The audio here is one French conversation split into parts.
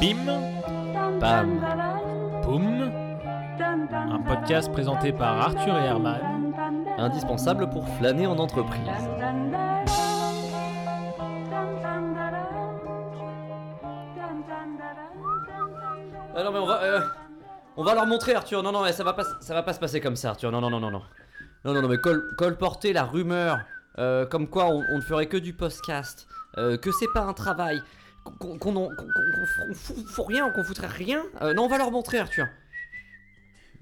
Bim, Bam. boum. Un podcast présenté par Arthur et Herman. Indispensable pour flâner en entreprise. Ah non mais on va, euh, on va leur montrer Arthur. Non non mais ça va pas, ça va pas se passer comme ça Arthur. Non non non non non. Non non non mais col- colporter la rumeur euh, comme quoi on, on ne ferait que du podcast, euh, que c'est pas un travail, qu'on fout, rien, qu'on foutrait rien. Euh, non on va leur montrer Arthur.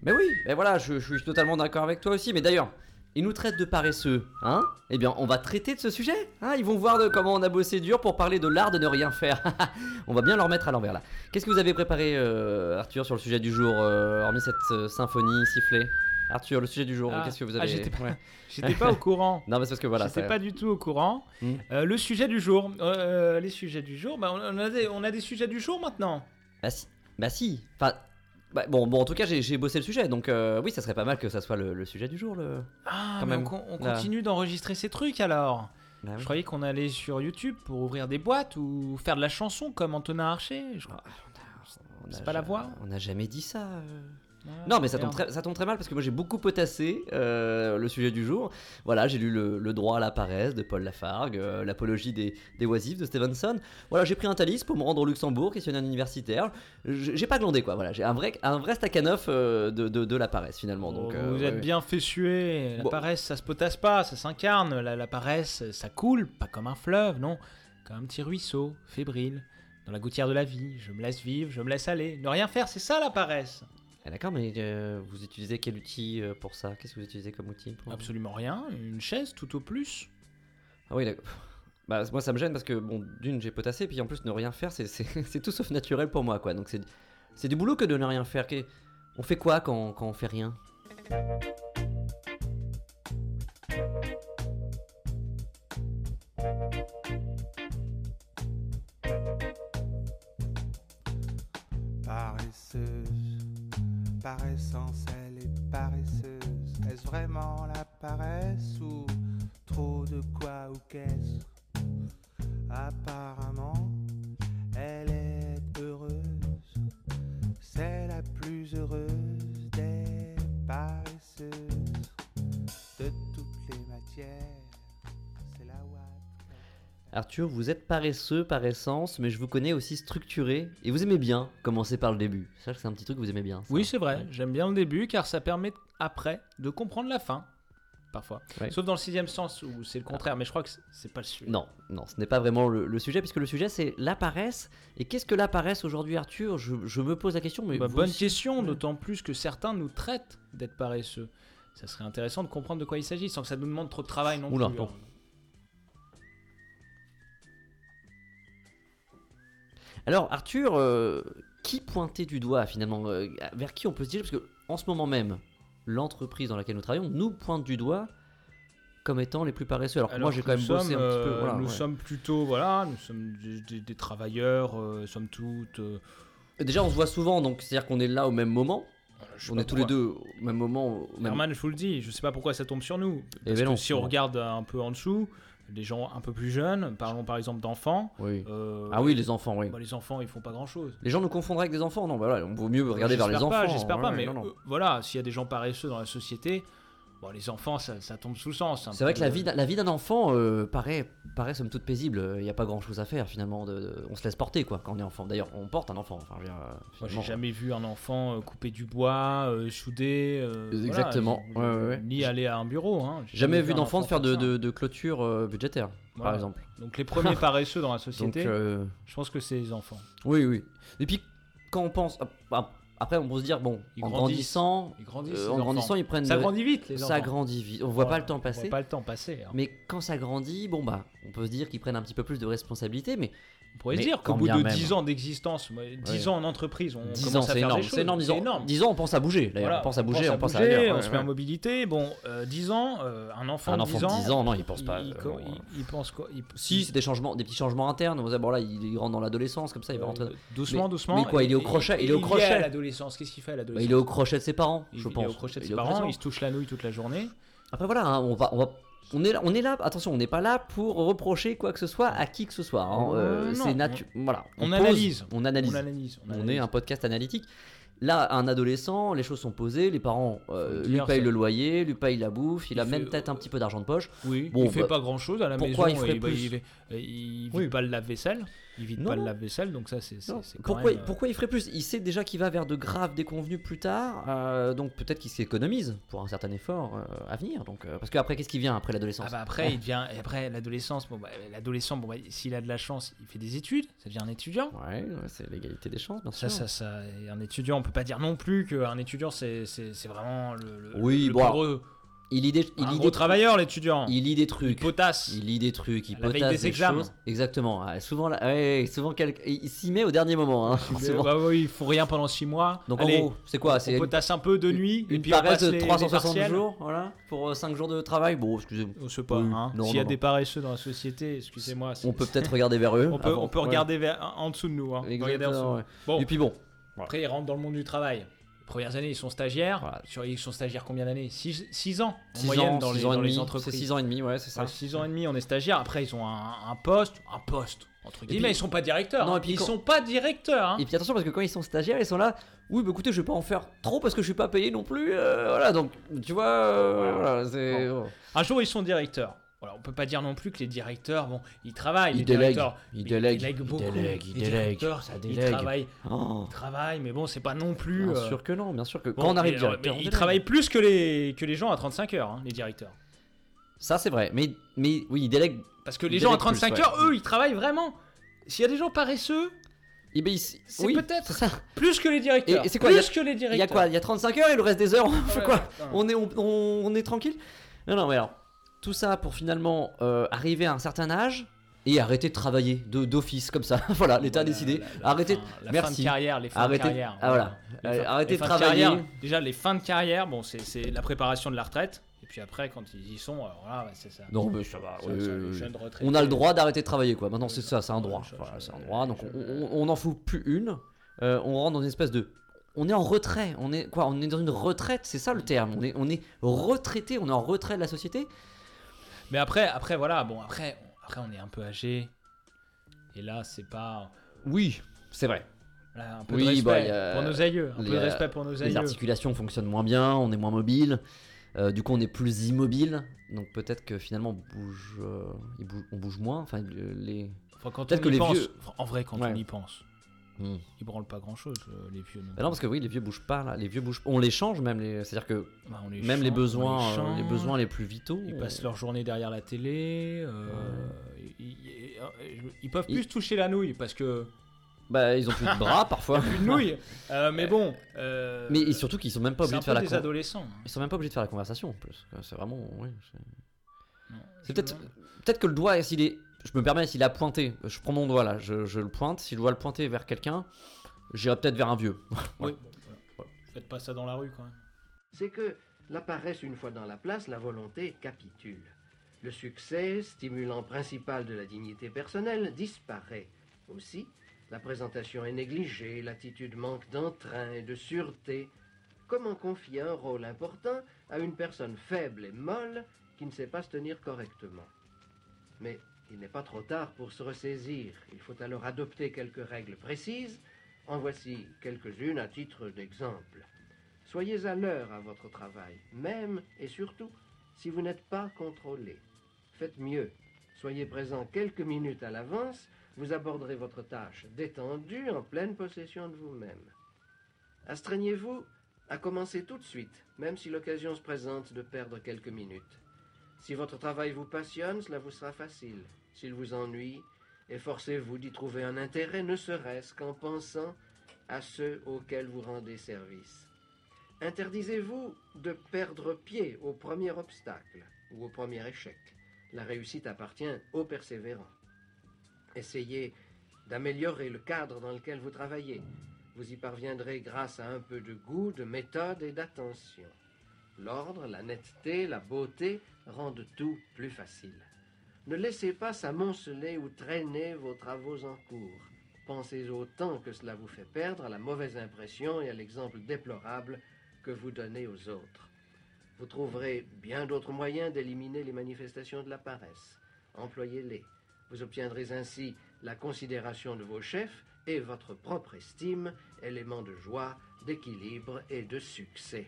Mais oui, mais voilà, je, suis totalement d'accord avec toi aussi. Mais d'ailleurs, ils nous traitent de paresseux, hein? Eh bien, on va traiter de ce sujet. Hein? Ils vont voir comment on a bossé dur pour parler de l'art de ne rien faire. on va bien leur mettre à l'envers là. Qu'est-ce que vous avez préparé, euh, Arthur, sur le sujet du jour, euh, hormis cette symphonie sifflée? Arthur, le sujet du jour, Ah, qu'est-ce que vous ah, avez j'étais pas- Ouais. J'étais pas au courant. Non, mais c'est parce que voilà. J'étais pas du tout au courant. Hmm. Euh, le sujet du jour. Euh, les sujets du jour. Bah, on, a des, on a des sujets du jour maintenant. Bah si. Bah si. Enfin. bah, bon, bon, en tout cas, j'ai bossé le sujet, donc euh, oui, ça serait pas mal que ça soit le, le sujet du jour. Le... Ah, Quand mais même. on, continue d'enregistrer ces trucs alors. Bah oui. Je croyais qu'on allait sur YouTube pour ouvrir des boîtes ou faire de la chanson comme Antonin Archer. Je crois. On a C'est pas la voix On n'a jamais dit ça. Ah, Non, mais ça tombe, très, ça tombe très mal parce que moi j'ai beaucoup potassé euh, le sujet du jour. Voilà, j'ai lu le, le droit à la paresse de Paul Lafargue, euh, l'apologie des, des oisifs de Stevenson. Voilà, j'ai pris un Thalys pour me rendre au Luxembourg, questionner un universitaire. J'ai pas glandé quoi, voilà, j'ai un vrai, un vrai euh, de, de, de la paresse finalement. Donc, Oh, euh, vous êtes ouais. bien fait suer. La Bon. paresse, ça se potasse pas, ça s'incarne. La, la paresse, ça coule, pas comme un fleuve, non. Comme un petit ruisseau, fébrile, dans la gouttière de la vie. Je me laisse vivre, je me laisse aller. Ne rien faire, c'est ça la paresse. Ah, D'accord, mais euh, vous utilisez quel outil euh, pour ça? Qu'est-ce que vous utilisez comme outil pour... Absolument rien. Une chaise, tout au plus. Ah oui, d'accord. Bah, moi ça me gêne parce que, bon, d'une, j'ai potassé, puis en plus, ne rien faire, c'est- c'est c'est tout sauf naturel pour moi, quoi. Donc c'est c'est du boulot que de ne rien faire. Qu'est- On fait quoi quand, quand on fait rien? Par essence elle est paresseuse. Est-ce vraiment la paresse ou trop de quoi ou qu'est-ce? Apparemment, elle est Arthur, vous êtes paresseux par essence, mais je vous connais aussi structuré, et vous aimez bien commencer par le début. Que c'est un petit truc que vous aimez bien. ça. Oui, c'est vrai. Ouais. J'aime bien le début car ça permet après de comprendre la fin. Parfois. Ouais. Sauf dans le sixième sens où c'est le contraire, mais je crois que c'est- pas le sujet. Non, non, ce n'est pas vraiment le, le sujet, puisque le sujet c'est la paresse. Et qu'est-ce que la paresse aujourd'hui, Arthur? Je, je me pose la question, mais Bah, bonne aussi- question, d'autant plus que certains nous traitent d'être paresseux. Ça serait intéressant de comprendre de quoi il s'agit sans que ça nous demande trop de travail non Oula, plus. bon. Alors Arthur, euh, qui pointait du doigt finalement euh, Vers qui on peut se dire Parce que en ce moment même, l'entreprise dans laquelle nous travaillons nous pointe du doigt comme étant les plus paresseux. Alors, que Alors moi j'ai quand même bossé sommes, un petit peu. euh, Voilà, nous ouais. sommes plutôt, voilà, nous sommes des, des- des travailleurs, euh, somme toute. euh, Déjà on se voit souvent, donc c'est-à-dire qu'on est là au même moment. je On est tous les deux au même moment. Au même... Herman, je vous le dis, je sais pas pourquoi ça tombe sur nous. Parce ben que non, si on regarde un peu en dessous, des gens un peu plus jeunes, parlons par exemple d'enfants. Oui. euh, Ah oui, les enfants, oui. bah, les enfants, ils font pas grand chose. Les gens nous confondraient avec des enfants, non, bah voilà, on vaut mieux regarder vers les enfants. J'espère ouais, pas, mais non, non. euh, voilà, s'il y a des gens paresseux dans la société, bon, les enfants, ça, ça tombe sous le sens. un C'est vrai que la vie, d'un- la vie d'un enfant euh, paraît, paraît somme toute paisible. Il n'y a pas grand chose à faire finalement. De, de- on se laisse porter quoi quand on est enfant. D'ailleurs, on porte un enfant. Enfin, euh, Moi, j'ai jamais vu un enfant euh, couper du bois, euh, souder. euh, voilà, Exactement, je- ouais, ouais, ouais. Ni aller à un bureau. Hein. Jamais vu d'enfant enfant faire de, clôture euh, budgétaire, par exemple. Donc les premiers paresseux dans la société, euh, je pense que c'est les enfants. oui, oui. Et puis, quand on pense. ah, ah, Après, on peut se dire, bon, Ils en grandissant, Ils grandissent. euh, en grandissant, ils prennent. Ça de- grandit vite, les enfants. Ça grandit vite. On voit pas le temps On passer. voit pas le temps passer. hein. Mais quand ça grandit, bon bah, on peut se dire qu'ils prennent un petit peu plus de responsabilités, mais On pourrait mais se dire qu'au bout de même. 10 ans d'existence, moi, 10 Ouais. ans en entreprise, on 10 ans commence à c'est faire énorme, des choses. c'est énorme, 10 ans, énorme. 10 ans on pense à bouger d'ailleurs, Voilà, on pense à bouger, on pense à, bouger, ailleurs, on ouais, se met en mobilité. Bon, euh, 10 ans, euh, un enfant Un enfant 10 ans, de 10 ans, non, il pense il, pas. il, euh, bon, il- il pense quoi il- Si, c'est des changements, des petits changements internes. On bon là, il, il rentre dans l'adolescence, comme ça, il va euh, rentrer. doucement, Mais- doucement. mais quoi, il est au Et- crochet, et- il est au et crochet. à l'adolescence. Qu'est-ce qu'il fait à l'adolescence il est au crochet de ses parents, Il- je il pense. est au crochet de Il ses parents, il se touche la nouille toute la journée. Après voilà, hein, on va, on va on est là, on est là. Attention, on n'est pas là pour reprocher quoi que ce soit à qui que ce soit. hein. Euh, Euh, c'est natu- Voilà. on pose, analyse. On analyse. On analyse. On, analyse. est un podcast analytique. Là, un adolescent, les choses sont posées, les parents euh, lui payent le loyer, lui payent la bouffe, il, Il a même peut-être un petit peu d'argent de poche. Oui, Bon, il fait bah, pas grand chose à la pourquoi maison. il ferait et, bah, plus il, fait- il pas le lave-vaisselle. Il vide Non, pas non. le lave-vaisselle, donc ça c'est Pourquoi, même, euh, pourquoi il ferait plus? Il sait déjà qu'il va vers de graves déconvenus plus tard, euh, donc peut-être qu'il s'économise pour un certain effort euh, à venir. Donc, parce qu'après, qu'est-ce qui vient après l'adolescence? Ah bah après, il devient après l'adolescence. Bon bah, l'adolescent, bon bah, s'il a de la chance, il fait des études, ça devient un étudiant. Ouais, ouais, c'est l'égalité des chances, bien Ça, sûr. ça, ça, et un étudiant, on peut pas dire non plus qu'un étudiant c'est vraiment le, le, Oui, le bon, Il lit des, il un lit gros des travailleur l'étudiant. Il lit des Il trucs. potasse. Il lit des trucs, il la potasse des des examens. Exactement. ouais, souvent, là, ouais, souvent quel- il s'y met au dernier moment. hein, forcément. bah oui, il faut rien pendant 6 mois. Donc Allez, en gros, c'est quoi C'est une, potasse un peu de nuit une on paresse de les, les 360 partiels. jours, voilà, pour 5 jours de travail. Bon, excusez-moi. On sait pas. Oui. hein. S'il y a non, des paresseux dans la société, excusez-moi. On peut peut-être regarder vers eux. on peut, avant. on peut Ouais. regarder vers- en dessous de nous. Hein. Exactement, dessous. ouais. Bon, Et puis bon, après ils rentrent dans le monde du travail. Premières années, ils sont stagiaires. Voilà. Sur, ils sont stagiaires combien d'années? 6 ans en 6 moyenne ans, dans, les, dans les entreprises. C'est 6 ans et demi, ouais, c'est ça. 6 ans et demi, on est stagiaire. Après, ils ont un, un poste, un poste entre guillemets. puis- ils sont pas directeurs. Non, hein. et puis ils quand- sont pas directeurs. hein. Et puis attention parce que quand ils sont stagiaires, ils sont là. Oui, bah écoutez, je vais pas en faire trop parce que je suis pas payé non plus. euh, voilà, donc tu vois, euh, voilà, c'est. bon. Un jour, ils sont directeurs. Voilà, on peut pas dire non plus que les directeurs, bon, ils travaillent. Ils les délèguent, directeurs, ils ils délèguent, ils beaucoup. délèguent, ils les délèguent, directeurs, ça ils délègue. travaillent, Oh, ils travaillent, mais bon, c'est pas non plus. bien euh, sûr que non, bien sûr que bon, quand on arrive directeur, mais on ils travaillent plus que les que les gens à 35 heures, hein, les directeurs. Ça c'est vrai, mais mais oui, ils délèguent. Parce que les gens à délèguent plus, 35 ouais. heures, eux, ils travaillent vraiment. S'il y a des gens paresseux, Eh ben, C'est oui, peut-être- ça. plus que les directeurs. Et- et c'est quoi, Plus il y a- que les directeurs. Il y a quoi Il y a 35 heures et le reste des heures, on fait Ouais, quoi on est, on est tranquille? Non, non, mais alors, tout ça pour finalement euh, arriver à un certain âge et arrêter de travailler de- d'office comme ça. voilà, l'État a La- décidé. la- la Arrêtez. fin- la fin merci. de carrière, les fins Arrêtez- de carrière. ah, voilà. Les Euh, fins- arrêtez les de fins travailler. carrière, déjà, les fins de carrière, bon, c'est la préparation de la retraite. Et puis après, quand ils y sont, alors là, c'est ça. Non, mais ça va. On a le droit d'arrêter de travailler, quoi. Maintenant, c'est ça, c'est un droit. Voilà, c'est un droit. Donc, on- n'en fout plus une. Euh, on rentre dans une espèce de. On est en retrait. On est quoi On est dans une retraite. C'est ça le terme. On est, on est retraité. On est en retrait de la société. Mais après, après, voilà, bon, après, on- après, on est un peu âgé. Et là, c'est pas. Oui, c'est vrai. Là, un peu Oui, de respect bah, a- pour nos aïeux. Un peu il y de respect pour nos Les aïeux. articulations fonctionnent moins bien. On est moins mobile. Euh, du coup, on est plus immobile. Donc, peut-être que finalement, on bouge, euh, on bouge moins. Enfin, le- les. Enfin, quand on que y les pense, vieux- En vrai, quand Ouais. on y pense, Hmm. ils branlent pas grand chose, les vieux. non. Bah non, parce que oui, les vieux bougent pas. Là. Les vieux bougent. On les change même. Les... C'est-à-dire que Bah, on les même les besoins, euh, les, change. besoins les plus vitaux. Ils on- passent leur journée derrière la télé. euh, ils, ils- euh, ils peuvent plus toucher la nouille parce que Bah, ils ont plus de bras parfois. plus de nouilles. Euh, mais bon. euh, Mais et surtout qu'ils sont même pas obligés de faire la des con- adolescents. Ils sont même pas obligés de faire la conversation en plus. C'est vraiment. oui, c'est- peut-être peut-être que le doigt, s'il est. Je me permets, s'il a pointé, je prends mon doigt là, je, je le pointe. Si je dois le pointer vers quelqu'un, j'irai peut-être vers un vieux. Oui. voilà. Faites pas ça dans la rue quand même. c'est que la paresse une fois dans la place, la volonté capitule. Le succès, stimulant principal de la dignité personnelle, disparaît. Aussi, la présentation est négligée, l'attitude manque d'entrain et de sûreté. Comment confier un rôle important à une personne faible et molle qui ne sait pas se tenir correctement Mais il n'est pas trop tard pour se ressaisir. Il faut alors adopter quelques règles précises. En voici quelques-unes à titre d'exemple. Soyez à l'heure à votre travail, même et surtout si vous n'êtes pas contrôlé. Faites mieux. Soyez présent quelques minutes à l'avance, vous aborderez votre tâche détendue, en pleine possession de vous-même. Astreignez-vous à commencer tout de suite, même si l'occasion se présente de perdre quelques minutes. Si votre travail vous passionne, cela vous sera facile. S'il vous ennuie, efforcez-vous d'y trouver un intérêt, ne serait-ce qu'en pensant à ceux auxquels vous rendez service. Interdisez-vous de perdre pied au premier obstacle ou au premier échec. La réussite appartient aux persévérants. Essayez d'améliorer le cadre dans lequel vous travaillez. Vous y parviendrez grâce à un peu de goût, de méthode et d'attention. L'ordre, la netteté, la beauté rendent tout plus facile. Ne laissez pas s'amonceler ou traîner vos travaux en cours. Pensez au temps que cela vous fait perdre, à la mauvaise impression et à l'exemple déplorable que vous donnez aux autres. Vous trouverez bien d'autres moyens d'éliminer les manifestations de la paresse. Employez-les. Vous obtiendrez ainsi la considération de vos chefs et votre propre estime, élément de joie, d'équilibre et de succès.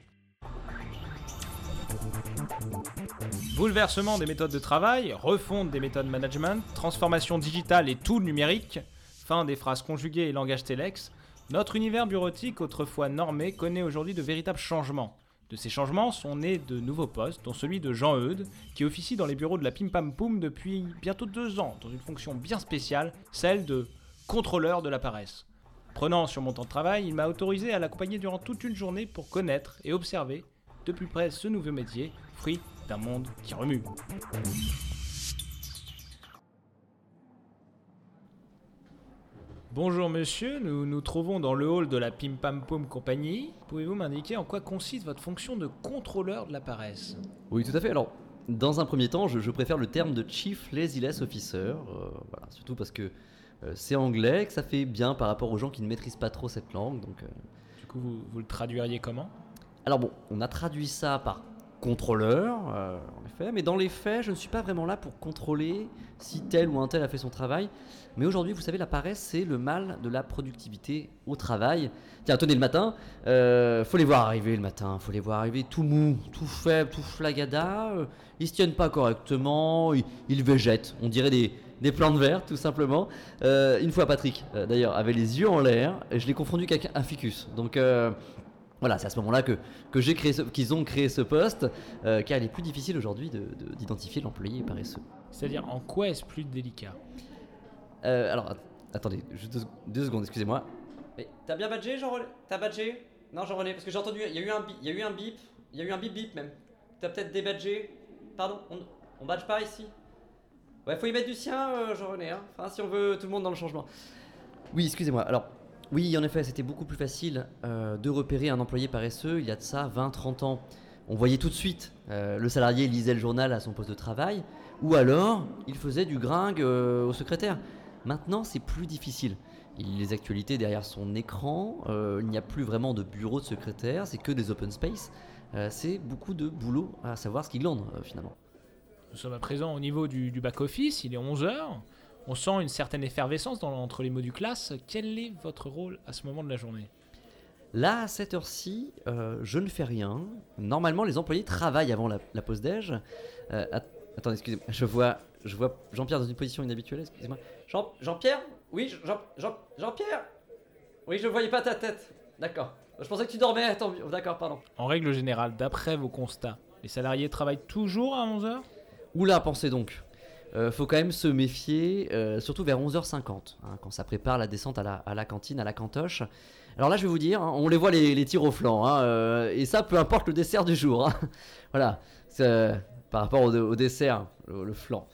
Bouleversement des méthodes de travail, refonte des méthodes management, transformation digitale et tout numérique, fin des phrases conjuguées et langage télex, notre univers bureautique, autrefois normé, connaît aujourd'hui de véritables changements. De ces changements sont nés de nouveaux postes, dont celui de Jean Eudes, qui officie dans les bureaux de la Pim Pam depuis bientôt deux ans, dans une fonction bien spéciale, celle de contrôleur de la paresse. Prenant sur mon temps de travail, il m'a autorisé à l'accompagner durant toute une journée pour connaître et observer de plus près ce nouveau métier, fruit d'un monde qui remue. Bonjour monsieur, nous nous trouvons dans le hall de la Pim Pam Poum Compagnie. Pouvez-vous m'indiquer en quoi consiste votre fonction de contrôleur de la paresse? Oui, tout à fait. Alors, dans un premier temps, je, je préfère le terme de Chief Laziness Officer. euh, voilà, surtout parce que euh, c'est anglais, que ça fait bien par rapport aux gens qui ne maîtrisent pas trop cette langue. Donc, euh, Du coup, vous, vous le traduiriez comment? Alors bon, on a traduit ça par contrôleur, euh, en effet, mais dans les faits, je ne suis pas vraiment là pour contrôler si tel ou un tel a fait son travail. Mais aujourd'hui, vous savez, la paresse, c'est le mal de la productivité au travail. Tiens, tenez le matin, euh, faut les voir arriver le matin, faut les voir arriver tout mou, tout faible, tout flagada. euh, ils se tiennent pas correctement, ils, ils végètent, on dirait des, des plantes vertes, tout simplement. Euh, une fois, Patrick, euh, d'ailleurs, avait les yeux en l'air, et je l'ai confondu avec un ficus. Donc, voilà, c'est à ce moment-là que, que j'ai créé qu'ils ont créé ce poste, euh, car il est plus difficile aujourd'hui de- de- d'identifier l'employé paresseux. C'est-à-dire, en quoi est-ce plus délicat? Euh, alors, att- attendez, juste deux, deux secondes, excusez-moi. T'as bien badgé, Jean-René? T'as badgé? Non, Jean-René, parce que j'ai entendu, il y a eu un bip, il y a eu un bip, il y a eu un bip bip même. T'as peut-être débadgé Pardon, on, on badge pas ici Ouais, faut y mettre du sien, euh, Jean-René, hein. Enfin, si on veut tout le monde dans le changement. Oui, excusez-moi. Alors, oui, en effet, c'était beaucoup plus facile euh, de repérer un employé paresseux il y a de ça 20-30 ans. On voyait tout de suite, euh, le salarié lisait le journal à son poste de travail, ou alors il faisait du gringue euh, au secrétaire. Maintenant, c'est plus difficile. Il lit les actualités derrière son écran, il n'y a plus vraiment de bureau de secrétaire, c'est que des open space. C'est beaucoup de boulot à savoir ce qui glande euh, finalement. Nous sommes à présent au niveau du, du back-office, il est 11h. On sent une certaine effervescence dans- entre les mots classe. Quel est votre rôle à ce moment de la journée? Là, à cette heure-ci, euh, je ne fais rien. Normalement, les employés travaillent avant la, la pause déj. Euh, att- attendez, excusez-moi, je vois, je vois Jean-Pierre dans une position inhabituelle, excusez-moi. Jean, Jean-Pierre? Oui, Jean, Jean, Jean-Pierre? Oui, je voyais pas ta tête. D'accord. Je pensais que tu dormais. Attends, d'accord, pardon. En règle générale, d'après vos constats, les salariés travaillent toujours à 11h Oula, pensez donc. Euh, faut quand même se méfier, euh, surtout vers 11h50, hein, quand ça prépare la descente à la, cantine, à la cantoche. Alors là, je vais vous dire, hein, on les voit les, tirs au flanc, hein, euh, et ça, peu importe le dessert du jour. voilà, par rapport au, dessert, le, flanc.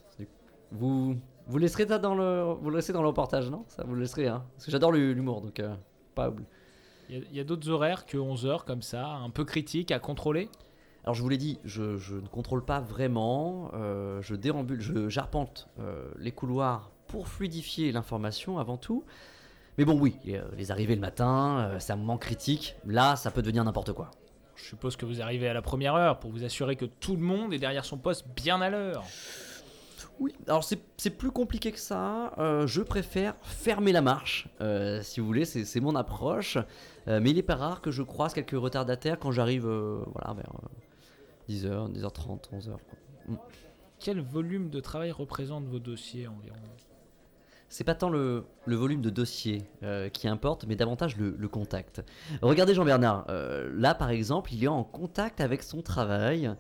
Vous, vous laisserez ça dans le, vous le laisserez dans le reportage, non? Ça, vous le laisserez, Parce que j'adore l'hu- l'humour, donc pas. Il y a, d'autres horaires que 11h comme ça, un peu critiques à contrôler? Alors je vous l'ai dit, je, je ne contrôle pas vraiment, euh, je déambule, je j'arpente euh, les couloirs pour fluidifier l'information avant tout. Mais bon oui, euh, les arrivées le matin, euh, c'est un moment critique, là ça peut devenir n'importe quoi. Je suppose que vous arrivez à la première heure pour vous assurer que tout le monde est derrière son poste bien à l'heure. Oui, alors c'est c'est plus compliqué que ça, euh, je préfère fermer la marche, euh, si vous voulez, c'est c'est mon approche. Euh, mais il est pas rare que je croise quelques retardataires quand j'arrive euh, voilà, vers 10h, 10h30, 11h. quoi. Quel volume de travail représente vos dossiers environ? C'est pas tant le, le volume de dossier euh, qui importe, mais davantage le, le contact. Regardez Jean-Bernard, euh, là par exemple, il est en contact avec son travail.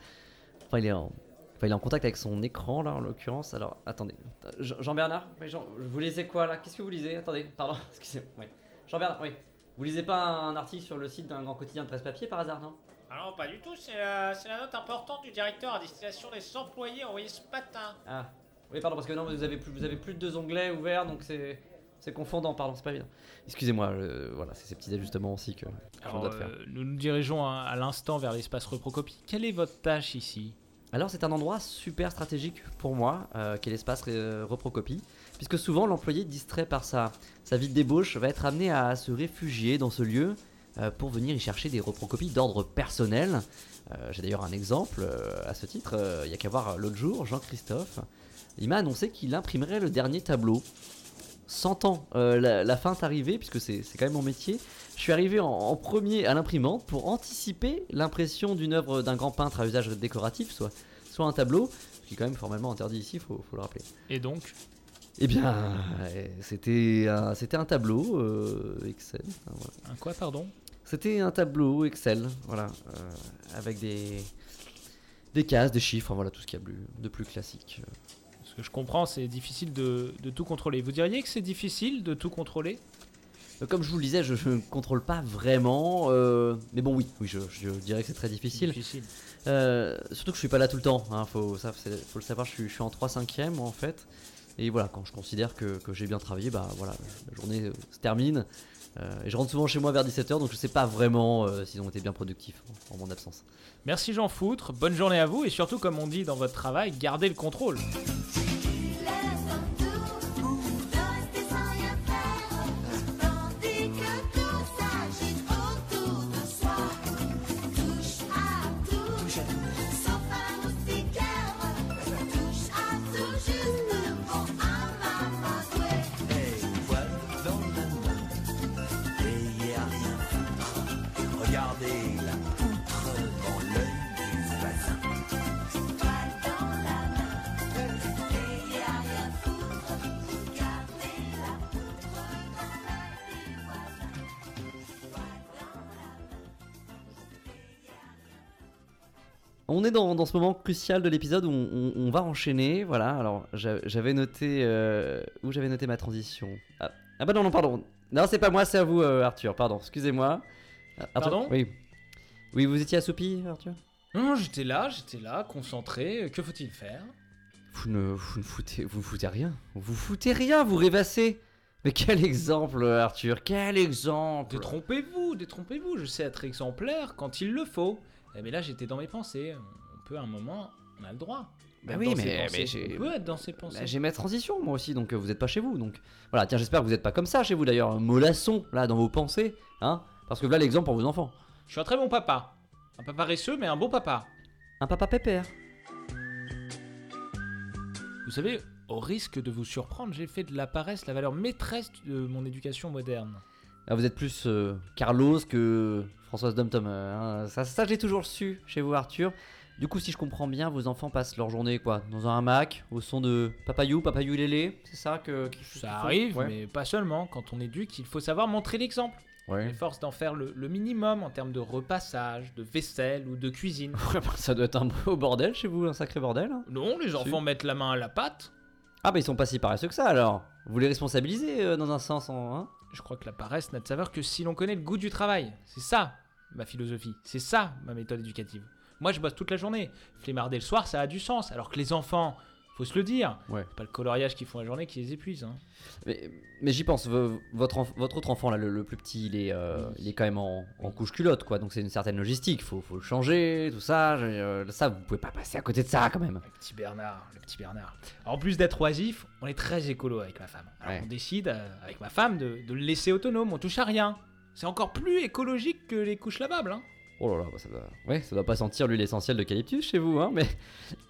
Enfin, il est en, enfin, il est en contact avec son écran, là en l'occurrence. Alors, attendez. Jean- Jean-Bernard Jean- Vous lisez quoi là? Qu'est-ce que vous lisez? Attendez, pardon, excusez-moi. Oui. Jean-Bernard, oui. Vous lisez pas un article sur le site d'un grand quotidien de presse papier par hasard, non? Ah non, pas du tout, c'est la, c'est la note importante du directeur à destination des employés envoyée ce matin. Ah, oui, pardon, parce que non, vous avez plus, vous avez plus de deux onglets ouverts, donc c'est. C'est confondant, pardon, c'est pas évident. Excusez-moi, euh, voilà, c'est ces petits ajustements aussi que, je Alors, dois de faire. euh, nous nous dirigeons à, à l'instant vers l'espace reprocopie. Quelle est votre tâche ici? Alors c'est un endroit super stratégique pour moi, euh, qui est l'espace euh, reprocopie, puisque souvent l'employé distrait par sa, sa vie de débauche va être amené à se réfugier dans ce lieu euh, pour venir y chercher des reprocopies d'ordre personnel. Euh, J'ai d'ailleurs un exemple euh, à ce titre. Euh, Il y a qu'à voir l'autre jour, Jean-Christophe. Il m'a annoncé qu'il imprimerait le dernier tableau. 100 ans, euh, la, la fin est arrivée, puisque c'est quand même mon métier. Je suis arrivé en, en premier à l'imprimante pour anticiper l'impression d'une œuvre d'un grand peintre à usage décoratif, soit, soit un tableau, ce qui est quand même formellement interdit ici, il faut, faut le rappeler. Et donc? Eh bien, euh, c'était un, tableau euh, Excel. voilà. Un quoi, pardon? C'était un tableau Excel, voilà, euh, avec des, des cases, des chiffres, voilà, tout ce qu'il y a de plus classique. Ce que je comprends, c'est difficile de, de tout contrôler. Vous diriez que c'est difficile de tout contrôler? Euh, Comme je vous le disais, je ne contrôle pas vraiment, euh, mais bon, oui, oui, je, je dirais que c'est très difficile. Difficile. Euh, surtout que je suis pas là tout le temps, hein, faut, ça, faut le savoir, je suis, je suis en 3 5 e moi en fait. Et voilà, quand je considère que, que j'ai bien travaillé, bah voilà, la journée se termine. Euh, et je rentre souvent chez moi vers 17h, donc je sais pas vraiment euh, s'ils ont été bien productifs en, en mon absence. Merci Jean Foutre, bonne journée à vous et surtout, comme on dit dans votre travail, gardez le contrôle. On est dans, dans ce moment crucial de l'épisode où on, on- on va enchaîner. Voilà, alors j'a- j'avais noté. euh, où j'avais noté ma transition ah, ah bah non, non, pardon. Non, c'est pas moi, c'est à vous, euh, Arthur. Pardon, excusez-moi. Ah, Pardon? Oui. Oui, vous étiez assoupi, Arthur? Non, j'étais là, j'étais là, concentré. Que faut-il faire? Vous ne, vous ne foutez, vous foutez rien. Vous foutez rien, vous rêvassez. Mais quel exemple, Arthur, quel exemple. Détrompez-vous, détrompez-vous. Je sais être exemplaire quand il le faut. Eh, Mais là, j'étais dans mes pensées. On peut à un moment, on a le droit. Bah oui, mais- mais j'ai- On peut être dans ses pensées. Bah, J'ai ma transition, moi aussi, donc euh, vous n'êtes pas chez vous. Donc voilà, tiens, j'espère que vous n'êtes pas comme ça chez vous d'ailleurs. Un mollasson, là, dans vos pensées. Hein Parce que voilà l'exemple pour vos enfants. Je suis un très bon papa. Un papa paresseux, mais un beau papa. Un papa pépère. Vous savez, au risque de vous surprendre, j'ai fait de la paresse la valeur maîtresse de mon éducation moderne. Ah, vous êtes plus euh, Carlos que Françoise Dom-Tom. euh, hein. Ça, ça, je l'ai toujours su chez vous, Arthur. Du coup, si je comprends bien, vos enfants passent leur journée quoi Dans un hamac, au son de Papayou, Papayou Lélé C'est ça que. Ça arrive, Ouais. mais pas seulement. Quand on éduque, il faut savoir montrer l'exemple. On Ouais. efforce d'en faire le, le minimum en termes de repassage, de vaisselle ou de cuisine. Bah, ça doit être un beau bordel chez vous, un sacré bordel. hein. Non, les enfants mettent la main à la pâte. Ah, bah ils sont pas si paresseux que ça alors. Vous les responsabilisez euh, dans un sens en. hein Je crois que la paresse n'a de saveur que si l'on connaît le goût du travail. C'est ça, ma philosophie. C'est ça, ma méthode éducative. Moi, je bosse toute la journée. Flémarder le soir, ça a du sens. Alors que les enfants, faut se le dire, Ouais. c'est pas le coloriage qu'ils font la journée qui les épuise. hein. Mais, mais j'y pense, vo- votre, autre enfant, là, le, le plus petit, il est, euh, il est quand même en, en couche culotte, quoi. Donc c'est une certaine logistique, faut, faut le changer, tout ça. euh, ça, vous pouvez pas passer à côté de ça, quand même. Le petit Bernard, le petit Bernard. En plus d'être oisif, on est très écolo avec ma femme. Alors Ouais. on décide, euh, avec ma femme, de, de le laisser autonome. On touche à rien. C'est encore plus écologique que les couches lavables. Hein. Oh là là, bah, ça doit, ouais, ça doit pas sentir l'huile essentielle d'eucalyptus chez vous, hein. Mais,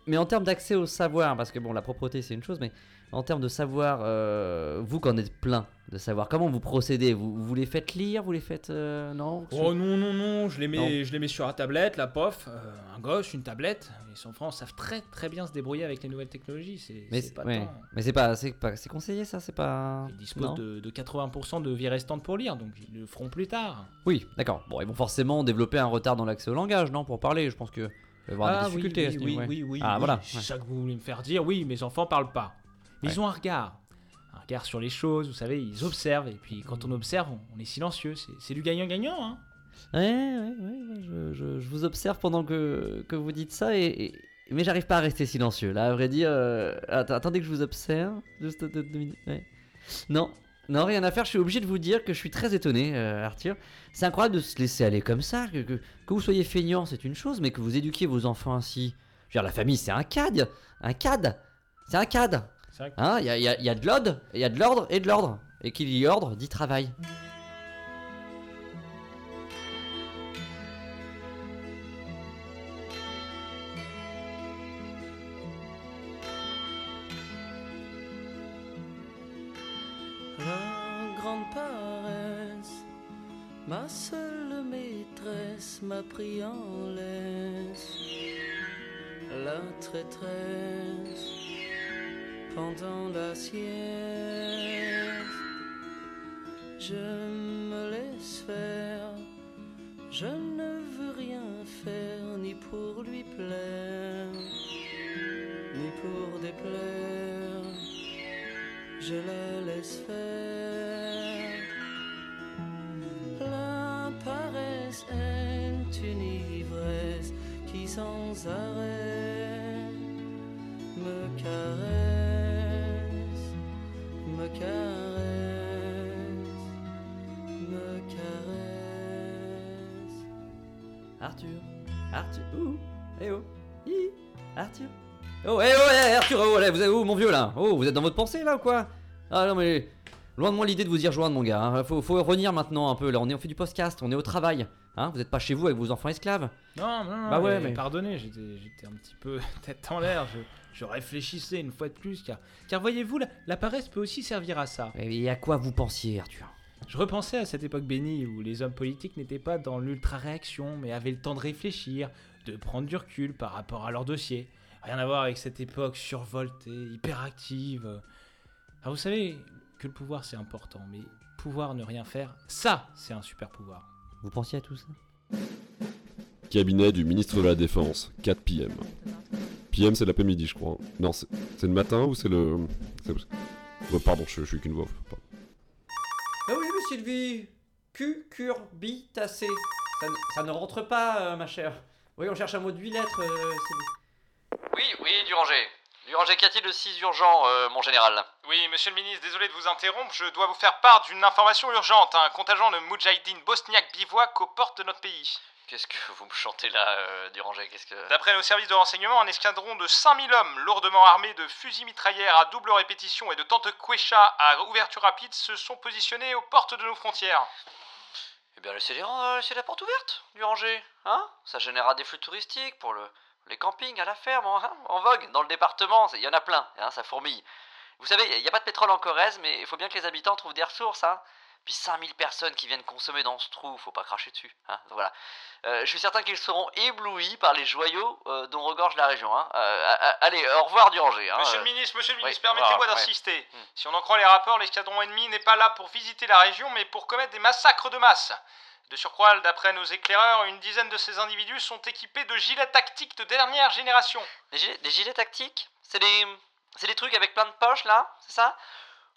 mais en termes d'accès au savoir, parce que bon, la propreté c'est une chose, mais en termes de savoir, euh, vous qu'en êtes plein de savoir comment vous procédez, vous, vous les faites lire, vous les faites, euh, non? Oh non, non, non, je les mets, Non. Je les mets sur la tablette, la pof, euh, un gosse, une tablette. Les enfants savent très très bien se débrouiller avec les nouvelles technologies. C'est Mais c'est pas ouais. mais c'est pas, c'est pas, c'est conseillé ça, c'est pas. Ils disposent de, de 80% de vie restante pour lire, donc ils le feront plus tard. Oui, d'accord. Bon, ils vont forcément développer un retard dans l'accès au langage, non, pour parler. Je pense que il va y avoir des difficultés. Ah oui, oui, oui, oui, Ah oui, voilà. C'est ça que vous voulez me faire dire. Oui, mes enfants parlent pas. Mais Ouais. ils ont un regard. Un regard sur les choses, vous savez, ils observent. Et puis quand on observe, on, on est silencieux. C'est- du gagnant-gagnant. Hein. Ouais, ouais, ouais, je, je- je vous observe pendant que, que vous dites ça, et, et- mais j'arrive pas à rester silencieux. Là, à vrai dire, euh, att- attendez que je vous observe. Juste deux, deux minutes. ouais. Non, non, rien à faire. Je suis obligé de vous dire que je suis très étonné, euh, Arthur. C'est incroyable de se laisser aller comme ça. Que, que, que vous soyez feignant, c'est une chose, mais que vous éduquiez vos enfants ainsi. Je veux dire, la famille, c'est un cadre. Un cadre. C'est un cadre. Hein, il hein, y, a, y, a, y, a, de l'ordre, il y a de l'ordre et de l'ordre. Et qui dit ordre dit travail. La grande paresse, ma seule maîtresse m'a pris en laisse. La traîtresse pendant la sieste. Je me laisse faire, je ne veux rien faire ni pour lui plaire, ni pour déplaire. Je la laisse faire. La paresse est une ivresse qui sans arrêt me caresse, caresse, me caresse. Arthur, Arthur, ouh, eh oh, hi, Arthur. Oh, eh oh, eh, Arthur, oh, là, vous êtes où, mon vieux là? Oh, vous êtes dans votre pensée là ou quoi? Ah non, mais loin de moi l'idée de vous y rejoindre, mon gars. hein. Faut, faut revenir maintenant un peu là. On est, on fait du podcast, on est au travail. Hein vous êtes pas chez vous avec vos enfants esclaves. Non, non, non, Bah ouais, mais, mais- pardonnez, j'étais j'étais un petit peu tête en l'air, je, je réfléchissais une fois de plus, car, car voyez-vous, la, la paresse peut aussi servir à ça. Et à quoi vous pensiez, Arthur? Je repensais à cette époque bénie où les hommes politiques n'étaient pas dans l'ultra-réaction, mais avaient le temps de réfléchir, de prendre du recul par rapport à leur dossier. Rien à voir avec cette époque survoltée, hyperactive. Alors vous savez que le pouvoir c'est important, mais pouvoir ne rien faire, ça c'est un super pouvoir. Vous pensiez à tout ça? Cabinet du ministre de la Défense, 4 PM. PM, c'est l'après-midi, je crois. Non, c'est le matin ou c'est le. Ouais, pardon, je, je suis qu'une voix. pardon. Ah oui, mais Sylvie Cucurbitacée. Ça, ne- ça ne rentre pas, euh, ma chère. Oui, on cherche un mot de 8 lettres, euh, Sylvie. Oui, oui, Duranger. Duranger, qu'y a-t-il de si urgent, euh, mon général Oui, monsieur le ministre, désolé de vous interrompre, je dois vous faire part d'une information urgente. Un contingent de Moudjahidine bosniaque bivouac aux portes de notre pays. Qu'est-ce que vous me chantez là, euh, Duranger Qu'est-ce que. D'après nos services de renseignement, un escadron de 5000 hommes lourdement armés de fusils mitrailleurs à double répétition et de tentes Quecha à ouverture rapide se sont positionnés aux portes de nos frontières. Eh bien, laissez, les, euh, laissez la porte ouverte, Duranger. Hein? Ça générera des flux touristiques pour le, les campings à la ferme, hein, en vogue, dans le département. Il y en a plein, hein, ça fourmille. Vous savez, il n'y a pas de pétrole en Corrèze, mais il faut bien que les habitants trouvent des ressources, hein. Puis 5000 personnes qui viennent consommer dans ce trou, faut pas cracher dessus. Hein, donc voilà. Euh, je suis certain qu'ils seront éblouis par les joyaux euh, dont regorge la région. Hein. Euh, allez, au revoir Duranger. Hein. Monsieur le ministre, monsieur le oui, ministre, permettez-moi ouais. d'insister. Hmm. Si on en croit les rapports, l'escadron ennemi n'est pas là pour visiter la région, mais pour commettre des massacres de masse. De surcroît, d'après nos éclaireurs, une dizaine de ces individus sont équipés de gilets tactiques de dernière génération. Des gilets, tactiques C'est des, c'est trucs avec plein de poches là C'est ça?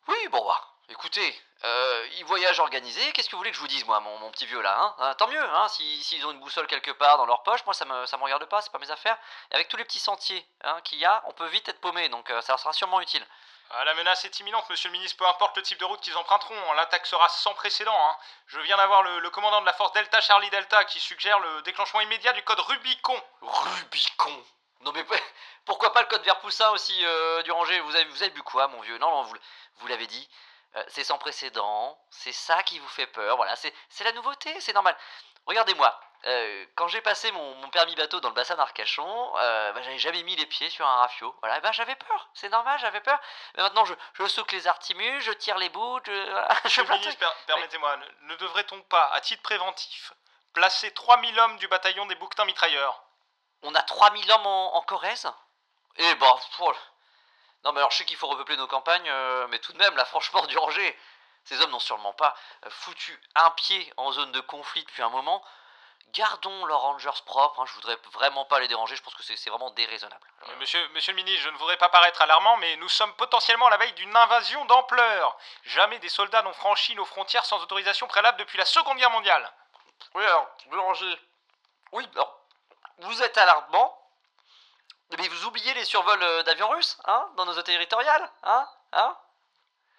Oui, bon bah, écoutez, euh, ils voyagent organisés, qu'est-ce que vous voulez que je vous dise moi, mon, petit vieux là hein? Ah, Tant mieux, hein, si- s'ils ont une boussole quelque part dans leur poche, moi ça me, ça me regarde pas, c'est pas mes affaires. Et avec tous les petits sentiers hein, qu'il y a, on peut vite être paumé, donc euh, ça leur sera sûrement utile. Ah, la menace est imminente, monsieur le ministre, peu importe le type de route qu'ils emprunteront, l'attaque sera sans précédent. hein. Je viens d'avoir le, commandant de la force Delta Charlie Delta qui suggère le déclenchement immédiat du code Rubicon. Rubicon Non mais pourquoi pas le code vert poussin aussi, euh, Duranger? Vous avez, bu quoi, mon vieux? Non, non, vous, l'avez dit. Euh, c'est sans précédent, c'est ça qui vous fait peur, voilà, c'est la nouveauté, c'est normal. Regardez-moi, euh, quand j'ai passé mon, mon permis bateau dans le bassin d'Arcachon, euh, bah, j'avais jamais mis les pieds sur un rafio. Voilà, et ben j'avais peur, c'est normal, j'avais peur. Mais maintenant, je, je souque les artimus, je tire les bouts, je, ministre, per- permettez-moi, ne, ne devrait-on pas, à titre préventif, placer 3000 hommes du bataillon des bouquetins mitrailleurs? On a 3000 hommes en, en Corrèze? Eh ben, oh, non mais alors je sais qu'il faut repeupler nos campagnes, euh, mais tout de même, là franchement, Duranger, ces hommes n'ont sûrement pas foutu un pied en zone de conflit depuis un moment. Gardons leurs rangers propres, hein, je voudrais vraiment pas les déranger, je pense que c'est vraiment déraisonnable. Mais monsieur, monsieur le ministre, je ne voudrais pas paraître alarmant, mais nous sommes potentiellement à la veille d'une invasion d'ampleur. Jamais des soldats n'ont franchi nos frontières sans autorisation préalable depuis la Seconde Guerre mondiale. Oui alors, Duranger, oui, alors, vous êtes alarmant, mais vous oubliez les survols euh, d'avions russes, hein, dans nos eaux territoriales, hein, hein?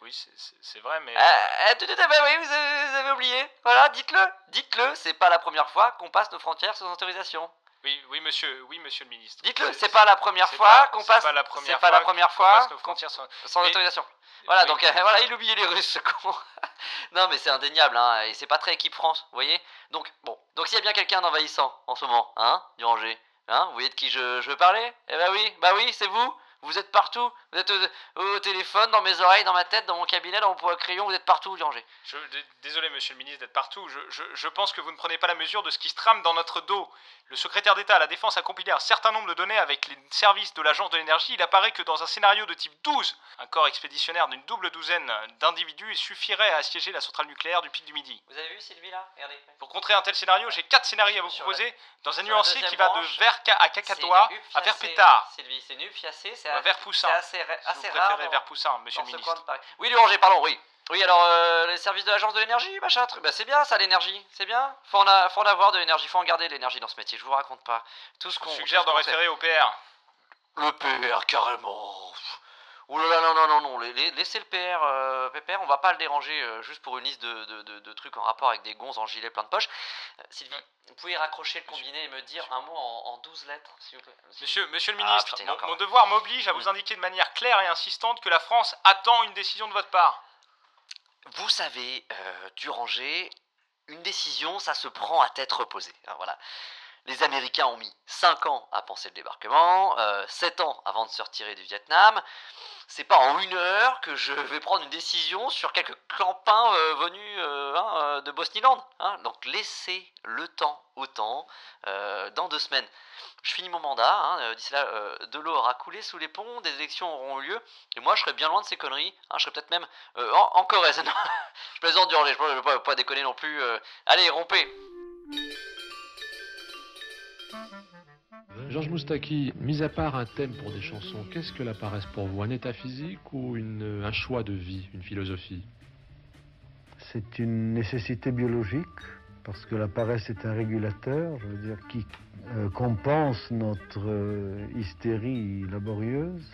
Oui, c'est- vrai, mais... Euh, tout, tout à fait, oui, vous avez, vous avez oublié. Voilà, dites-le, dites-le, c'est pas la première fois qu'on passe nos frontières sans autorisation. Oui, oui, monsieur, oui, monsieur le ministre. Dites-le, c'est pas la première fois pas- qu'on c'est passe. pas la première c'est pas la fois première qu'on fois passe nos frontières sans- sans Mais- autorisation. Voilà, Oui. donc euh, voilà, il oubliait les Russes, ce con. non, mais c'est indéniable, hein, et c'est pas très équipe France, vous voyez. Donc bon, donc s'il y a bien quelqu'un d'envahissant en ce moment, hein, du Ranger, hein, vous voyez de qui je, je veux parler? Eh bah oui, bah oui, c'est vous. Vous êtes partout, vous êtes euh, au téléphone, dans mes oreilles, dans ma tête, dans mon cabinet, dans mon à crayon, vous êtes partout, Duranger. Je- désolé, monsieur le ministre, d'être partout. Je pense que vous ne prenez pas la mesure de ce qui se trame dans notre dos. Le secrétaire d'État à la Défense a compilé un certain nombre de données avec les services de l'Agence de l'énergie. Il apparaît que dans un scénario de type 12, un corps expéditionnaire d'une double douzaine d'individus suffirait à assiéger la centrale nucléaire du pic du Midi. Vous avez vu Sylvie là? Regardez. Pour contrer un tel scénario, j'ai quatre scénarios à vous proposer dans un nuancier qui va de vert à cacatois à vert pétard. Sylvie, c'est une upiacée, c'est à vert poussin. c'est assez, ra- Si assez vous rare. préférez dans- vert poussin, monsieur le ministre. Oui, Duranger, pardon, oui. Oui, alors euh, les services de l'agence de l'énergie, machin, truc. Bah, c'est bien ça, l'énergie. C'est bien. Faut en, a- faut en avoir de l'énergie. Faut en garder de l'énergie dans ce métier. Je vous raconte pas. Tout ce Je qu'on. vous suggère tout ce d'en qu'on sait. référer au PR. Le PR, carrément. Ouh là là, non, non, non, non. Laissez le PR, euh, PPR, on va pas le déranger euh, juste pour une liste de, de- de- de trucs en rapport avec des gonzes en gilet plein de poches. Euh, Sylvie, vous pouvez raccrocher le combiné et me dire un mot en, en 12 lettres, s'il vous plaît. Monsieur, monsieur le Ah, ministre, putain, mon, encore. mon devoir m'oblige à vous Mm. indiquer de manière claire et insistante que la France attend une décision de votre part. Vous savez, euh, Duranger, une décision, ça se prend à tête reposée. hein. Les Américains ont mis 5 ans à penser le débarquement, euh, 7 ans avant de se retirer du Vietnam. C'est pas en une heure que je vais prendre une décision sur quelques clampins euh, venus euh, hein, euh, de Bosniland. hein. Donc laissez le temps au temps. euh, dans deux semaines, je finis mon mandat. hein, D'ici là, de l'eau aura coulé sous les ponts, des élections auront eu lieu. Et moi, je serai bien loin de ces conneries. je serai peut-être même en, en Corrèze. Je plaisante, Duranger, je ne vais pas, pas déconner non plus. Allez, rompez Georges Moustaki, mis à part un thème pour des chansons, qu'est-ce que la paresse pour vous? Un état physique ou une- un choix de vie, une philosophie? C'est une nécessité biologique, parce que la paresse est un régulateur, je veux dire, qui euh, compense notre euh, hystérie laborieuse.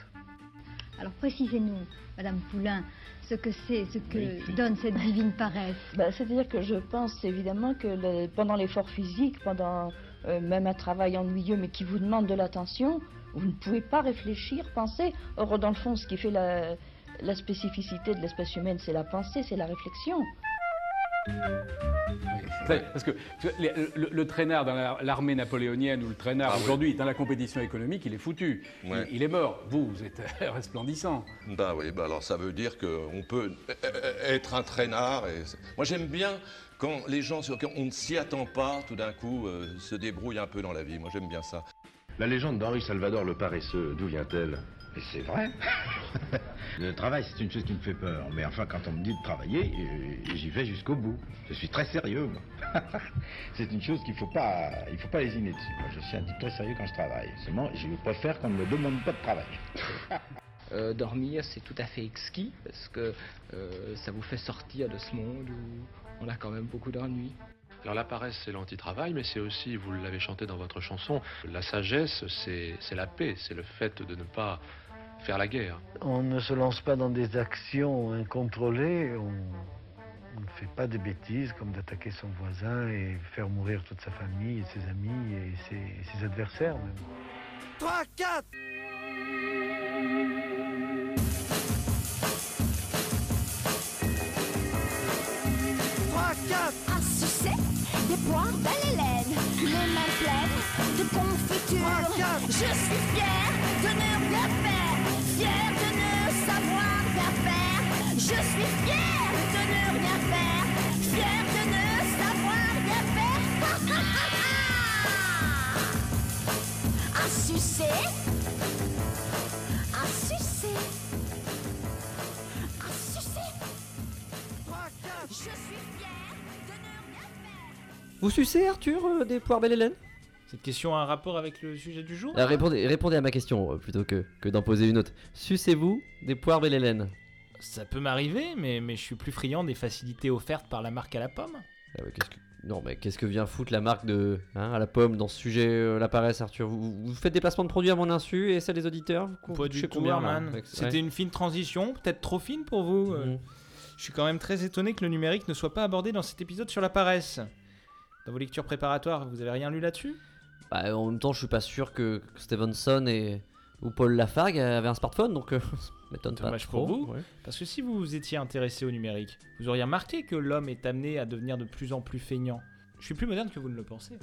Alors précisez-nous, Madame Poulain, ce que c'est, ce que Oui. donne cette divine paresse. Bah, C'est-à-dire que je pense évidemment que le- pendant l'effort physique, pendant euh, même un travail ennuyeux mais qui vous demande de l'attention, vous ne pouvez pas réfléchir, penser. Or, dans le fond, ce qui fait la, la spécificité de l'espèce humaine, c'est la pensée, c'est la réflexion. Parce que le, le- le traînard dans la- l'armée napoléonienne ou le traînard Ah oui. aujourd'hui dans la compétition économique, il est foutu. Ouais. Il, il est mort. Vous, vous êtes resplendissant. Bah oui, bah alors ça veut dire qu'on peut euh, être un traînard. Et Moi j'aime bien quand les gens sur qui on ne s'y attend pas, tout d'un coup, euh, se débrouillent un peu dans la vie. Moi j'aime bien ça. La légende d'Henri Salvador le paresseux, d'où vient-elle? Mais c'est vrai. le travail, c'est une chose qui me fait peur. Mais enfin, quand on me dit de travailler, euh, j'y vais jusqu'au bout. Je suis très sérieux. moi. c'est une chose qu'il ne faut pas, il faut pas lésiner dessus. Moi, je suis un type très sérieux quand je travaille. Seulement, je préfère qu'on ne me demande pas de travailler. Euh, dormir, c'est tout à fait exquis parce que euh, ça vous fait sortir de ce monde où on a quand même beaucoup d'ennuis. Alors la paresse, c'est l'anti-travail, mais c'est aussi, vous l'avez chanté dans votre chanson, la sagesse, c'est c'est la paix, c'est le fait de ne pas faire la guerre. On ne se lance pas dans des actions incontrôlées, on, on ne fait pas de bêtises comme d'attaquer son voisin et faire mourir toute sa famille et ses amis et ses, et ses adversaires même. 3, 4 des poires belle Hélène, les mains pleines de confiture. Je suis fier de ne rien faire, fier de ne savoir rien faire. Je suis fier de ne rien faire, fier de ne savoir rien faire. Un succès, un succès. 3, 4 Je suis Vous sucez, Arthur, euh, des poires belle Hélène Cette question a un rapport avec le sujet du jour? Euh, répondez, répondez à ma question euh, plutôt que, que d'en poser une autre. Sucez-vous des poires belle Hélène Ça peut m'arriver, mais, mais je suis plus friand des facilités offertes par la marque à la pomme. Ah ouais, qu'est-ce que- Non, mais qu'est-ce que vient foutre la marque de hein, à la pomme dans ce sujet, euh, la paresse, Arthur? Vous, vous faites des placements de produits à mon insu et celle des auditeurs? Vous Pas touchez du tout, combien, là Herman. Avec- C'était ouais. une fine transition, peut-être trop fine pour vous. euh. Mhm. Je suis quand même très étonné que le numérique ne soit pas abordé dans cet épisode sur la paresse. Dans vos lectures préparatoires, vous avez rien lu là-dessus? Bah, en même temps, je suis pas sûr que Stevenson et ou Paul Lafargue avaient un smartphone, donc euh, ça m'étonne pas trop. pour vous. ouais. Parce que si vous vous étiez intéressé au numérique, vous auriez remarqué que l'homme est amené à devenir de plus en plus feignant. Je suis plus moderne que vous ne le pensez.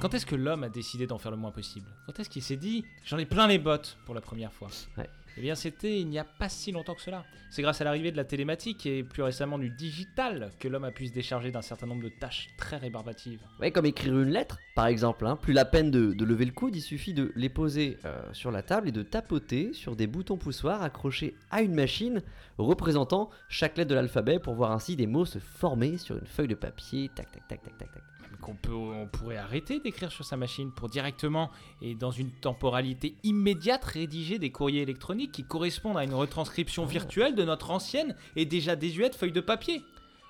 Quand est-ce que l'homme a décidé d'en faire le moins possible? Quand est-ce qu'il s'est dit j'en ai plein les bottes pour la première fois? Eh bien, c'était il n'y a pas si longtemps que cela. C'est grâce à l'arrivée de la télématique et plus récemment du digital que l'homme a pu se décharger d'un certain nombre de tâches très rébarbatives. Ouais, comme écrire une lettre, par exemple. hein. Plus la peine de, de lever le coude, il suffit de les poser euh, sur la table et de tapoter sur des boutons poussoirs accrochés à une machine représentant chaque lettre de l'alphabet pour voir ainsi des mots se former sur une feuille de papier. Tac, tac, tac, tac, tac, tac. qu'on peut, on pourrait arrêter d'écrire sur sa machine pour directement et dans une temporalité immédiate rédiger des courriers électroniques qui correspondent à une retranscription virtuelle de notre ancienne et déjà désuète feuille de papier.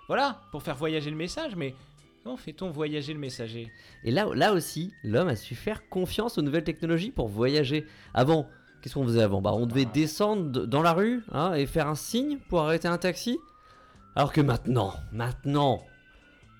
Voilà, pour faire voyager le message, mais comment fait-on voyager le messager? Et là, là aussi, l'homme a su faire confiance aux nouvelles technologies pour voyager. Avant, qu'est-ce qu'on faisait avant? Bah, On devait descendre de- dans la rue hein, et faire un signe pour arrêter un taxi. Alors que maintenant, maintenant,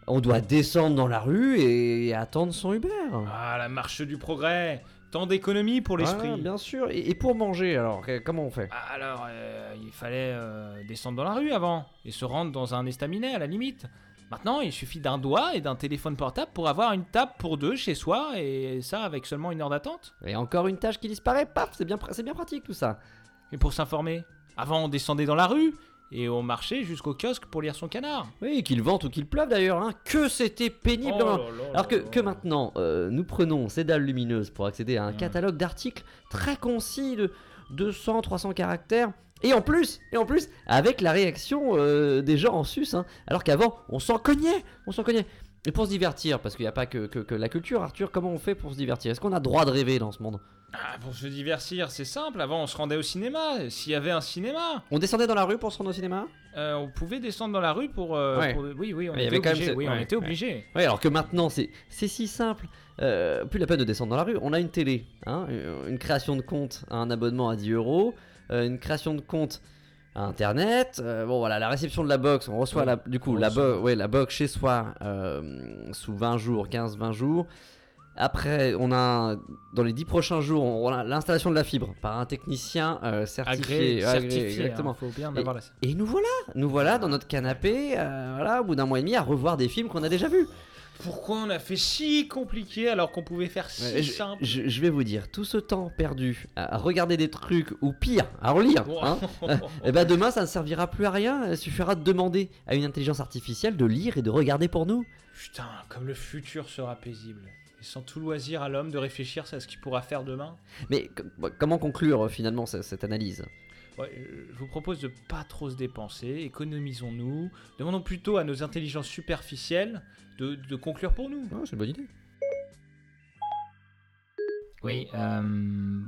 on doit descendre dans la rue et attendre son Uber. Ah, la marche du progrès Tant d'économies pour l'esprit Ah, bien sûr. Et, et pour manger, alors, comment on fait? Ah, Alors, euh, il fallait euh, descendre dans la rue avant et se rendre dans un estaminet à la limite. Maintenant, il suffit d'un doigt et d'un téléphone portable pour avoir une table pour deux chez soi et ça avec seulement une heure d'attente. Et encore une tâche qui disparaît, paf, c'est bien, bien pratique tout ça. Et pour s'informer Avant, on descendait dans la rue et on marchait jusqu'au kiosque pour lire son canard. Oui, qu'il vente ou qu'il pleuve d'ailleurs, hein. que c'était pénible. Oh hein. là Alors que, que maintenant, euh, nous prenons ces dalles lumineuses pour accéder à un catalogue d'articles très concis de 200, 300 caractères. Et en plus, et en plus, avec la réaction euh, des gens en sus, hein. alors qu'avant, on s'en cognait, on s'en cognait. Et pour se divertir, parce qu'il n'y a pas que, que- que la culture, Arthur, comment on fait pour se divertir? Est-ce qu'on a droit de rêver dans ce monde? Ah, pour se divertir, c'est simple. Avant, on se rendait au cinéma, s'il y avait un cinéma. On descendait dans la rue pour se rendre au cinéma? Euh, on pouvait descendre dans la rue pour. euh, Ouais. pour- Oui, oui, on Ouais, il y était avait quand même obligé. Oui, on ouais, était ouais. obligé. Oui, alors que maintenant, c'est c'est si simple. Euh, plus la peine de descendre dans la rue. On a une télé, hein, une une création de compte à un abonnement à 10 euros, euh, une création de compte à Internet. euh, bon, voilà, la réception de la box, on reçoit la, du coup On la, reçoit. bo- ouais, la box chez soi euh, sous 20 jours, 15-20 jours. Après, on a dans les 10 prochains jours, on a l'installation de la fibre par un technicien euh, certifié. Exactement. hein, faut bien Et- avoir la- et nous voilà, nous voilà dans notre canapé, euh, voilà, au bout d'un mois et demi, à revoir des films qu'on a déjà vus. Pourquoi on a fait si compliqué alors qu'on pouvait faire si Ouais, simple je- je vais vous dire, tout ce temps perdu à regarder des trucs, ou pire, à relire, hein, et ben demain ça ne servira plus à rien, il suffira de demander à une intelligence artificielle de lire et de regarder pour nous. Putain, comme le futur sera paisible. Sans tout loisir à l'homme de réfléchir à ce qu'il pourra faire demain. Mais comment conclure euh, finalement ce- cette analyse? Ouais, euh, je vous propose de pas trop se dépenser, économisons-nous, demandons plutôt à nos intelligences superficielles de, de conclure pour nous. c'est une bonne idée. Oui, euh,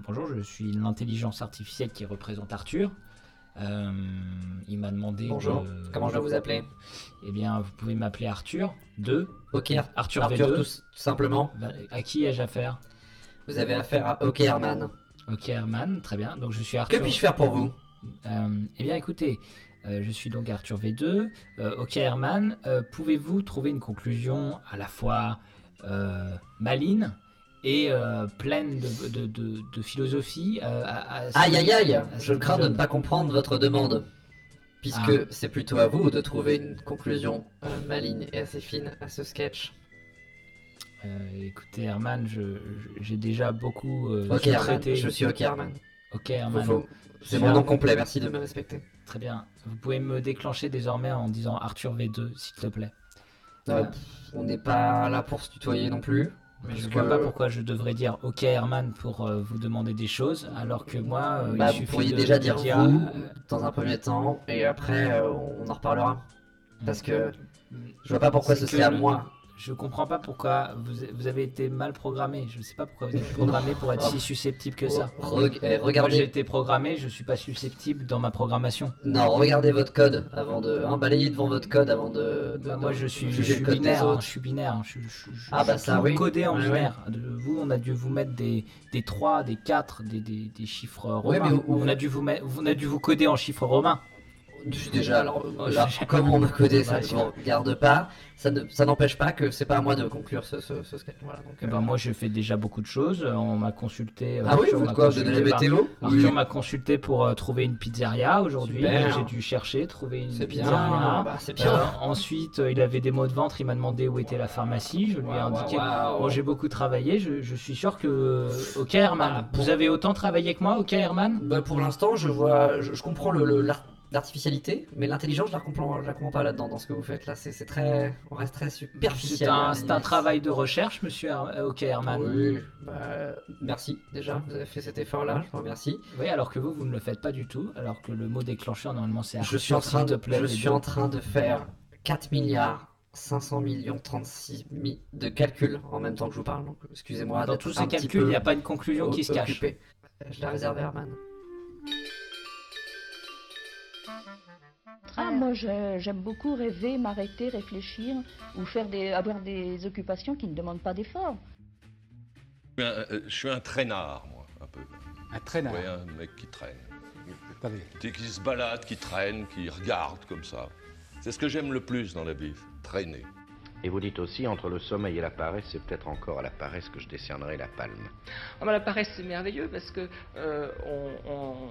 bonjour, je suis l'intelligence artificielle qui représente Arthur. Euh, il m'a demandé. Bonjour, de- comment je vous appeler? Eh bien, vous pouvez m'appeler Arthur 2. Ok, Arthur, Arthur, V2. tout, tout simplement. Bah, À qui ai-je affaire? Vous avez affaire à OK Herman. Ok Herman, très bien. Donc je suis Arthur. Que puis-je faire pour vous? Euh, Eh bien, écoutez, euh, je suis donc Arthur V2. Euh, ok Herman, pouvez-vous trouver une conclusion à la fois maligne et euh, pleine de, de- de- de philosophie euh, à- à- Aïe aïe aïe, je crains de ne pas comprendre votre demande. Puisque Ah. c'est plutôt à vous de trouver une conclusion euh, maligne et assez fine à ce sketch. Euh, écoutez Herman, j'ai déjà beaucoup Ok Herman, je suis Ok Herman. Ok Herman. C'est mon nom complet, merci de me respecter. Très bien. Vous pouvez me déclencher désormais en disant Arthur V2, s'il te plaît. On n'est pas là pour se tutoyer non plus. Mais je vois pas pourquoi je devrais dire OK Herman pour euh, vous demander des choses, alors que moi, euh, Bah, il vous suffit pourriez de, déjà dire dire, vous euh, dans un premier temps, et après euh, on en reparlera. Parce que je vois pas pourquoi ce serait à moi. Je comprends pas pourquoi vous, vous avez été mal programmé. Je sais pas pourquoi vous êtes programmé pour être si susceptible que ça. Reg- eh, regardez- Moi, j'ai été programmé, je suis pas susceptible dans ma programmation. Non, regardez votre code avant de. Hein, devant votre code avant de. de- Bah, moi, de je suis, je suis binaire. hein, je suis binaire. hein, je- je Ah, bah, suis ça, oui. codé en binaire. Vous, on a dû vous mettre des, des 3, des 4, des, des, des chiffres romains. mais vous- on, a dû vous on a dû vous coder en chiffres romains. Déjà, alors euh, là, comme on me connaît, ça ne Bah, regarde pas. Ça ne- ça n'empêche pas que c'est pas à moi de conclure ce, ce, ce sketch. Voilà, donc, Eh ben, moi, je fais déjà beaucoup de choses. Euh, On m'a consulté. euh, Ah oui, vous quoi donnez la par- météo Arthur Oui. m'a consulté pour euh, trouver une pizzeria aujourd'hui. J'ai dû chercher, trouver une bien, pizzeria. bah, bien. Euh, ensuite, euh, il avait des maux de ventre. Il m'a demandé où était la pharmacie. Je lui ai indiqué. Bon, j'ai beaucoup travaillé. Je, je suis sûr que. Ok, Herman. pour- Vous avez autant travaillé que moi, ok, Herman? Bah, pour l'instant, je vois, je, je comprends le, le- l'artificialité, mais l'intelligence, je la comprends, je la comprends pas là-dedans dans ce que vous faites là. C'est c'est très, on reste très superficiel. C'est un, c'est un travail de recherche, monsieur euh, Ok, Herman. Oui, bah, merci déjà, vous avez fait cet effort-là, je vous remercie. Oui, alors que vous, vous ne le faites pas du tout. Alors que le mot déclencheur, normalement, c'est Je suis en train de, plaît, je suis deux. en train de faire 4 milliards 500 millions 36 mi- de calculs en même temps que je vous parle. Donc excusez-moi. Dans tous un ces calculs, il n'y a pas une conclusion qui se cache. Je la réserve à Herman. Ah, moi, j'aime beaucoup rêver, m'arrêter, réfléchir ou faire des, avoir des occupations qui ne demandent pas d'effort. Je suis un, euh, je suis un traînard, moi, un peu. Un traînard Oui, un mec qui traîne. Attendez. Tu sais, qui se balade, qui traîne, qui regarde comme ça. C'est ce que j'aime le plus dans la vie, traîner. Et vous dites aussi, entre le sommeil et la paresse, c'est peut-être encore à la paresse que je décernerai la palme. Ah, bah, la paresse, c'est merveilleux parce que euh, on, on-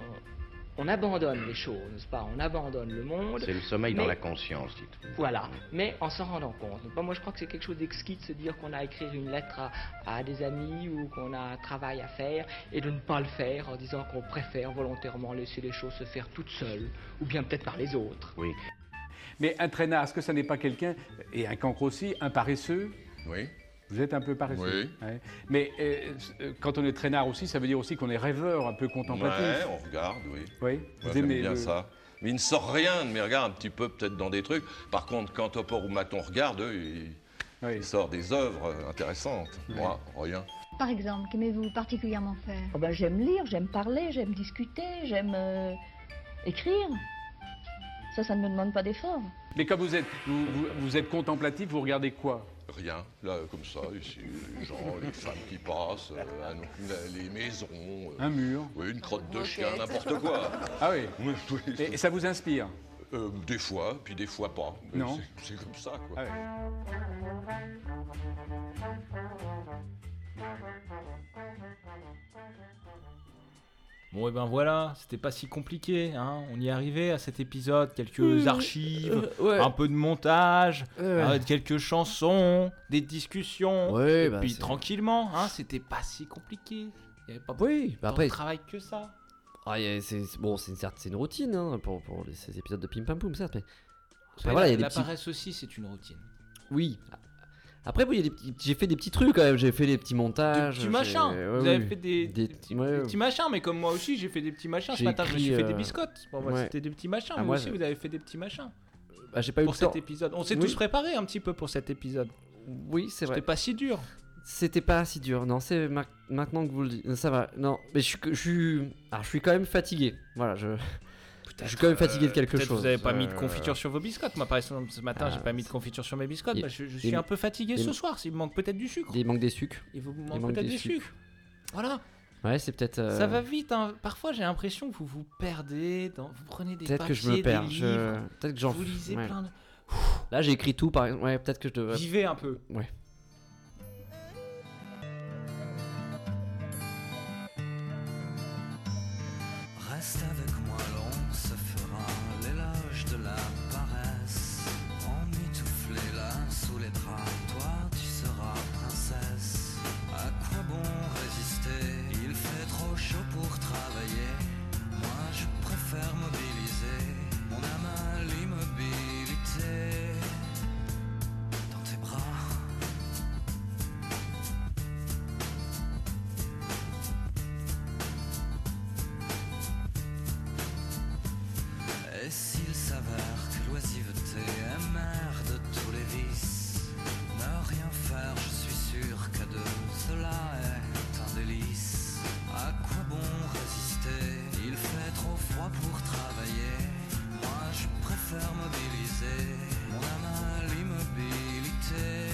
on abandonne les choses, n'est-ce pas? On abandonne le monde. C'est le sommeil dans la conscience, dites. Voilà, mais en s'en rendant compte. Donc, moi, je crois que c'est quelque chose d'exquis de se dire qu'on a à écrire une lettre à, à des amis ou qu'on a un travail à faire et de ne pas le faire en disant qu'on préfère volontairement laisser les choses se faire toutes seules ou bien peut-être par les autres. Oui. Mais un traînard, est-ce que ça n'est pas quelqu'un, et un cancre aussi, un paresseux? Oui. Vous êtes un peu paresseux. Oui. Ouais. Mais euh, euh, quand on est traînard aussi, ça veut dire aussi qu'on est rêveur, un peu contemplatif. Ouais, on regarde, oui. Oui, vous j'aime aimez bien le- ça. Mais il ne sort rien de mes regards, un petit peu peut-être dans des trucs. Par contre, quand Topor ou Maton regardent, eux, ils, ils sortent des œuvres intéressantes. Moi, rien. Par exemple, qu'aimez-vous particulièrement faire? Oh ben, j'aime lire, j'aime parler, j'aime discuter, j'aime euh, écrire. Ça, ça ne me demande pas d'effort. Mais quand vous êtes, vous, vous- vous êtes contemplatif, vous regardez quoi? Rien, là, comme ça, ici, les gens, les femmes qui passent, euh, un- les maisons. euh, Un mur Oui, une crotte de chien, n'importe quoi. Ah oui Oui, oui. Et ça vous inspire Euh, Des fois, puis des fois pas. Mais Non. c'est- C'est comme ça, quoi. Ah ouais. Bon, et ben voilà, c'était pas si compliqué, hein. On y arrivé à cet épisode, quelques Mmh, archives, euh, ouais. un peu de montage, Ouais. euh, quelques chansons, des discussions. Ouais, et bah, puis tranquillement, hein, c'était pas si compliqué. Il y avait pas Oui, bah après- de travail que ça. Ah, c'est bon, c'est une, routine hein, pour, pour ces épisodes de Pim Pam Poum, certes, mais. Après, voilà, il y la, a des la petits- paresse aussi, c'est une routine. Oui. Après, petits- j'ai fait des petits trucs quand même. J'ai fait des petits montages. Des petits machins. ouais, Vous oui. avez fait des, Des petits- ouais, des ouais. petits machins, mais comme moi aussi, j'ai fait des petits machins. Ce matin, je me suis fait des euh, biscottes. Bon, bah, ouais. C'était des petits machins, Ah, moi, aussi, vous avez fait des petits machins. Bah, j'ai pas eu pour le cet temps. épisode. On s'est Oui. tous préparés un petit peu pour cet épisode. Oui, c'est vrai. C'était pas si dur. C'était pas si dur, non, c'est ma- maintenant que vous le dites. Ça va, non, mais je suis, que- je suis, alors, je suis quand même fatigué. Voilà, je, je suis quand même fatigué de quelque Peut-être chose. Vous avez pas mis de euh, confiture sur vos biscottes. Moi, par exemple, ce matin, Ah, j'ai pas mis de confiture sur mes biscottes. il- Bah, je, je il- suis un peu fatigué il- ce soir. Il me manque peut-être du sucre. Il manque des sucres. Il vous manque manque peut-être des sucres. sucre. Voilà. Ouais, c'est peut-être. euh, Ça va vite. hein. Parfois, j'ai l'impression que vous vous perdez. Dans... Vous prenez des Peut-être que je me papiers, des perds. je- livres, Peut-être que j'en. Vous lisez ouais. plein de. Là, j'ai écrit tout, par exemple. Ouais, peut-être que je devrais. Vivez un peu. Ouais. l'oisiveté amère de tous les vices. Ne rien faire, je suis sûr qu'à deux, cela est un délice. À quoi bon résister? Il fait trop froid pour travailler. Moi, je préfère mobiliser mon âme à l'immobilité.